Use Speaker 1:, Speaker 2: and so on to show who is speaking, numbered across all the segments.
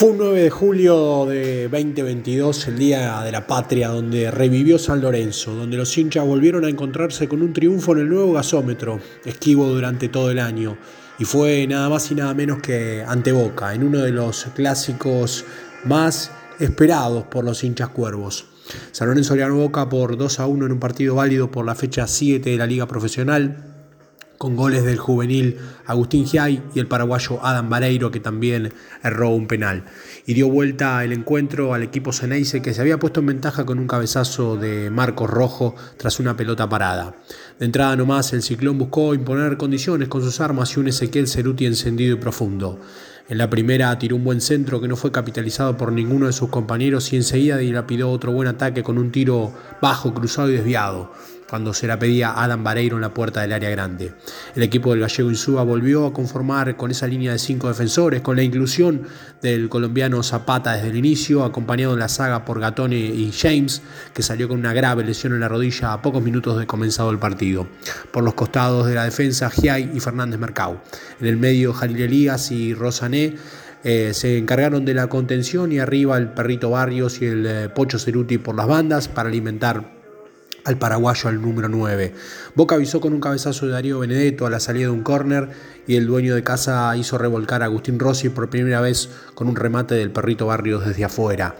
Speaker 1: Fue un 9 de julio de 2022, el Día de la Patria, donde revivió San Lorenzo, donde los hinchas volvieron a encontrarse con un triunfo en el nuevo gasómetro, esquivo durante todo el año, y fue nada más y nada menos que ante Boca, en uno de los clásicos más esperados por los hinchas cuervos. San Lorenzo le ganó Boca por 2 a 1 en un partido válido por la fecha 7 de la Liga Profesional, con goles del juvenil Agustín Giai y el paraguayo Adam Vareiro, que también erró un penal. Y dio vuelta el encuentro al equipo Ceneice, que se había puesto en ventaja con un cabezazo de Marcos Rojo tras una pelota parada. De entrada nomás, el ciclón buscó imponer condiciones con sus armas y un Ezequiel Ceruti encendido y profundo. En la primera tiró un buen centro que no fue capitalizado por ninguno de sus compañeros y enseguida dilapidó otro buen ataque con un tiro bajo, cruzado y desviado cuando se la pedía Adam Vareiro en la puerta del área grande. El equipo del gallego Insúa volvió a conformar con esa línea de cinco defensores, con la inclusión del colombiano Zapata desde el inicio, acompañado en la saga por Gatone y James, que salió con una grave lesión en la rodilla a pocos minutos de comenzado el partido. Por los costados de la defensa, Giai y Fernández Mercado. En el medio, Jalil Elías y Rosané. Eh, se encargaron de la contención y arriba el perrito Barrios y el eh, Pocho Ceruti por las bandas para alimentar al paraguayo al número 9. Boca avisó con un cabezazo de Darío Benedetto a la salida de un córner y el dueño de casa hizo revolcar a Agustín Rossi por primera vez con un remate del perrito Barrios desde afuera.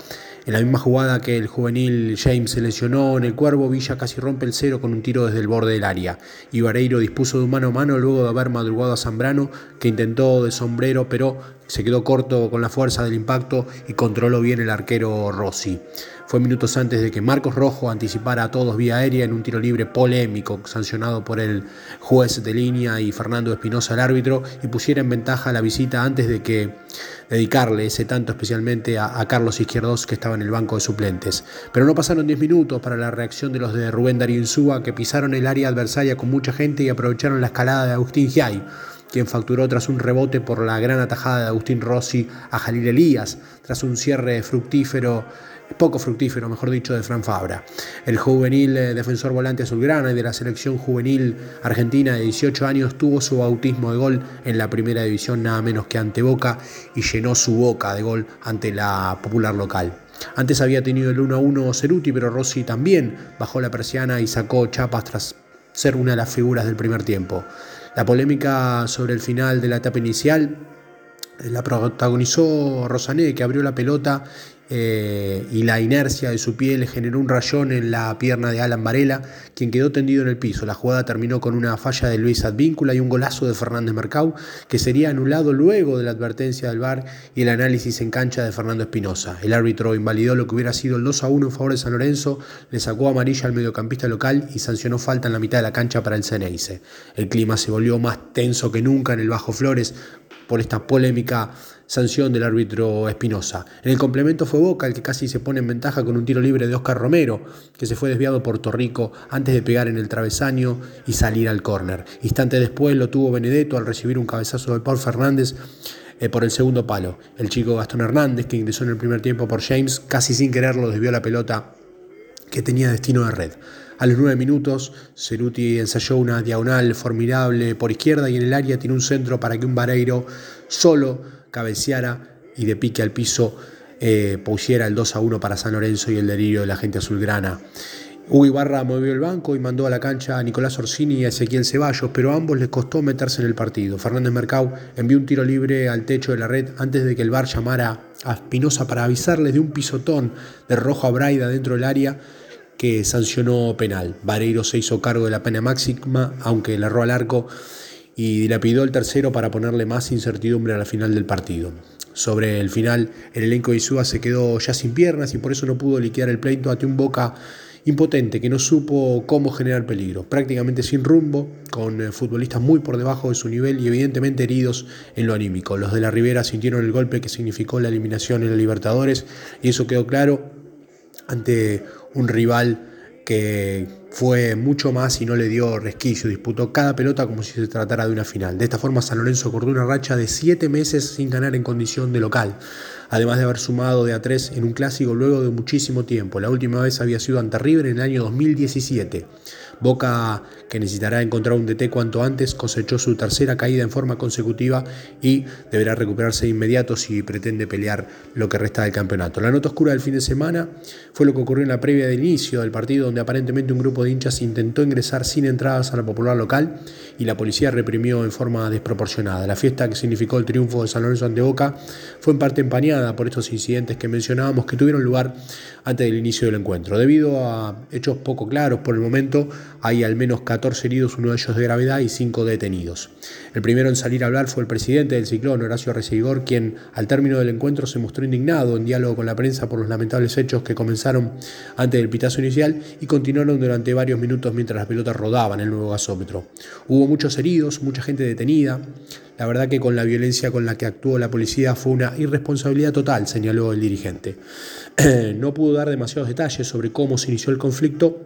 Speaker 1: En la misma jugada que el juvenil James se lesionó en el cuervo, Villa casi rompe el cero con un tiro desde el borde del área. Y Vareiro dispuso de un mano a mano luego de haber madrugado a Zambrano, que intentó de sombrero, pero se quedó corto con la fuerza del impacto y controló bien el arquero Rossi. Fue minutos antes de que Marcos Rojo anticipara a todos vía aérea en un tiro libre polémico sancionado por el juez de línea y Fernando Espinosa el árbitro y pusiera en ventaja la visita antes de que dedicarle ese tanto especialmente a, Carlos Izquierdos que estaba en el banco de suplentes. Pero no pasaron 10 minutos para la reacción de los de Rubén Darío Insúa que pisaron el área adversaria con mucha gente y aprovecharon la escalada de Agustín Giai quien facturó tras un rebote por la gran atajada de Agustín Rossi a Jalil Elías, tras un cierre fructífero poco fructífero, mejor dicho, de Fran Fabra. El juvenil eh, defensor volante azulgrana y de la selección juvenil argentina de 18 años tuvo su bautismo de gol en la primera división nada menos que ante Boca y llenó su boca de gol ante la popular local. Antes había tenido el 1 a 1 Ceruti, pero Rossi también bajó la persiana y sacó chapas tras ser una de las figuras del primer tiempo. La polémica sobre el final de la etapa inicial la protagonizó Rosané, que abrió la pelota eh, y la inercia de su piel generó un rayón en la pierna de Alan Varela, quien quedó tendido en el piso. La jugada terminó con una falla de Luis Advíncula y un golazo de Fernández Mercau, que sería anulado luego de la advertencia del VAR y el análisis en cancha de Fernando Espinosa. El árbitro invalidó lo que hubiera sido el 2 a 1 en favor de San Lorenzo, le sacó amarilla al mediocampista local y sancionó falta en la mitad de la cancha para el Ceneice. El clima se volvió más tenso que nunca en el Bajo Flores por esta polémica sanción del árbitro Espinosa. En el complemento fue Boca el que casi se pone en ventaja con un tiro libre de Oscar Romero, que se fue desviado por Torrico antes de pegar en el travesaño y salir al córner. Instante después lo tuvo Benedetto al recibir un cabezazo de Paul Fernández eh, por el segundo palo. El chico Gastón Hernández, que ingresó en el primer tiempo por James, casi sin quererlo desvió la pelota que tenía destino de red. A los nueve minutos, Ceruti ensayó una diagonal formidable por izquierda y en el área tiene un centro para que un Vareiro solo cabeceara y de pique al piso eh, pusiera el 2 a 1 para San Lorenzo y el delirio de la gente azulgrana. Hugo Ibarra movió el banco y mandó a la cancha a Nicolás Orsini y a Ezequiel Ceballos, pero a ambos les costó meterse en el partido. Fernández Mercado envió un tiro libre al techo de la red antes de que el bar llamara a Espinosa para avisarles de un pisotón de rojo a Braida dentro del área que sancionó penal. Vareiro se hizo cargo de la pena máxima, aunque le erró al arco y dilapidó el tercero para ponerle más incertidumbre a la final del partido. Sobre el final, el elenco de Isúa se quedó ya sin piernas y por eso no pudo liquidar el pleito ante un Boca impotente que no supo cómo generar peligro, prácticamente sin rumbo, con eh, futbolistas muy por debajo de su nivel y evidentemente heridos en lo anímico. Los de la Ribera sintieron el golpe que significó la eliminación en la Libertadores y eso quedó claro ante un rival que fue mucho más y no le dio resquicio, disputó cada pelota como si se tratara de una final. De esta forma San Lorenzo cortó una racha de siete meses sin ganar en condición de local, además de haber sumado de a tres en un clásico luego de muchísimo tiempo. La última vez había sido ante River en el año 2017. Boca, que necesitará encontrar un DT cuanto antes, cosechó su tercera caída en forma consecutiva y deberá recuperarse de inmediato si pretende pelear lo que resta del campeonato. La nota oscura del fin de semana fue lo que ocurrió en la previa del inicio del partido, donde aparentemente un grupo de hinchas intentó ingresar sin entradas a la popular local y la policía reprimió en forma desproporcionada. La fiesta que significó el triunfo de San Lorenzo ante Boca fue en parte empañada por estos incidentes que mencionábamos que tuvieron lugar antes del inicio del encuentro. Debido a hechos poco claros por el momento, hay al menos 14 heridos, uno de ellos de gravedad y 5 detenidos. El primero en salir a hablar fue el presidente del ciclón, Horacio Recibigor, quien al término del encuentro se mostró indignado en diálogo con la prensa por los lamentables hechos que comenzaron antes del pitazo inicial y continuaron durante varios minutos mientras las pelotas rodaban el nuevo gasómetro. Hubo muchos heridos, mucha gente detenida. La verdad que con la violencia con la que actuó la policía fue una irresponsabilidad total, señaló el dirigente. no pudo dar demasiados detalles sobre cómo se inició el conflicto,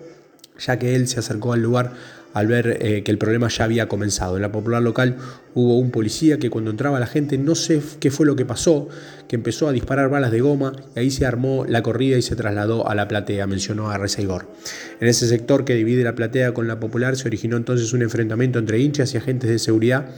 Speaker 1: ya que él se acercó al lugar al ver eh, que el problema ya había comenzado. En la popular local hubo un policía que cuando entraba la gente no sé qué fue lo que pasó, que empezó a disparar balas de goma y ahí se armó la corrida y se trasladó a la platea, mencionó a Reseigor. En ese sector que divide la platea con la popular se originó entonces un enfrentamiento entre hinchas y agentes de seguridad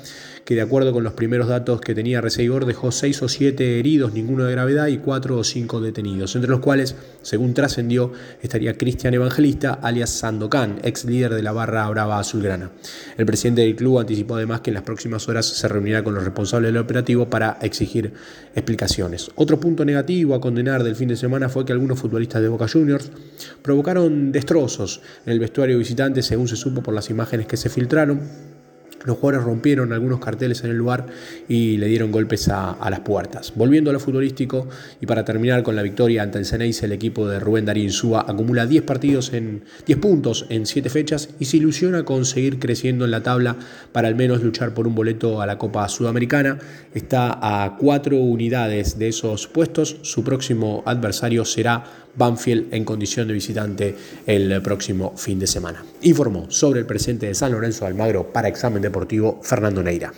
Speaker 1: que de acuerdo con los primeros datos que tenía Reseigor dejó seis o siete heridos, ninguno de gravedad, y cuatro o cinco detenidos, entre los cuales, según trascendió, estaría Cristian Evangelista, alias Sandokan, ex líder de la barra Brava Azulgrana. El presidente del club anticipó además que en las próximas horas se reunirá con los responsables del operativo para exigir explicaciones. Otro punto negativo a condenar del fin de semana fue que algunos futbolistas de Boca Juniors provocaron destrozos en el vestuario visitante, según se supo por las imágenes que se filtraron. Los jugadores rompieron algunos carteles en el lugar y le dieron golpes a, las puertas. Volviendo a lo futbolístico y para terminar con la victoria ante el Ceneice, el equipo de Rubén Darín Súa acumula 10 partidos en 10 puntos en 7 fechas y se ilusiona con seguir creciendo en la tabla para al menos luchar por un boleto a la Copa Sudamericana. Está a 4 unidades de esos puestos. Su próximo adversario será Banfield en condición de visitante el próximo fin de semana. Informó sobre el presente de San Lorenzo Almagro para Examen Deportivo Fernando Neira.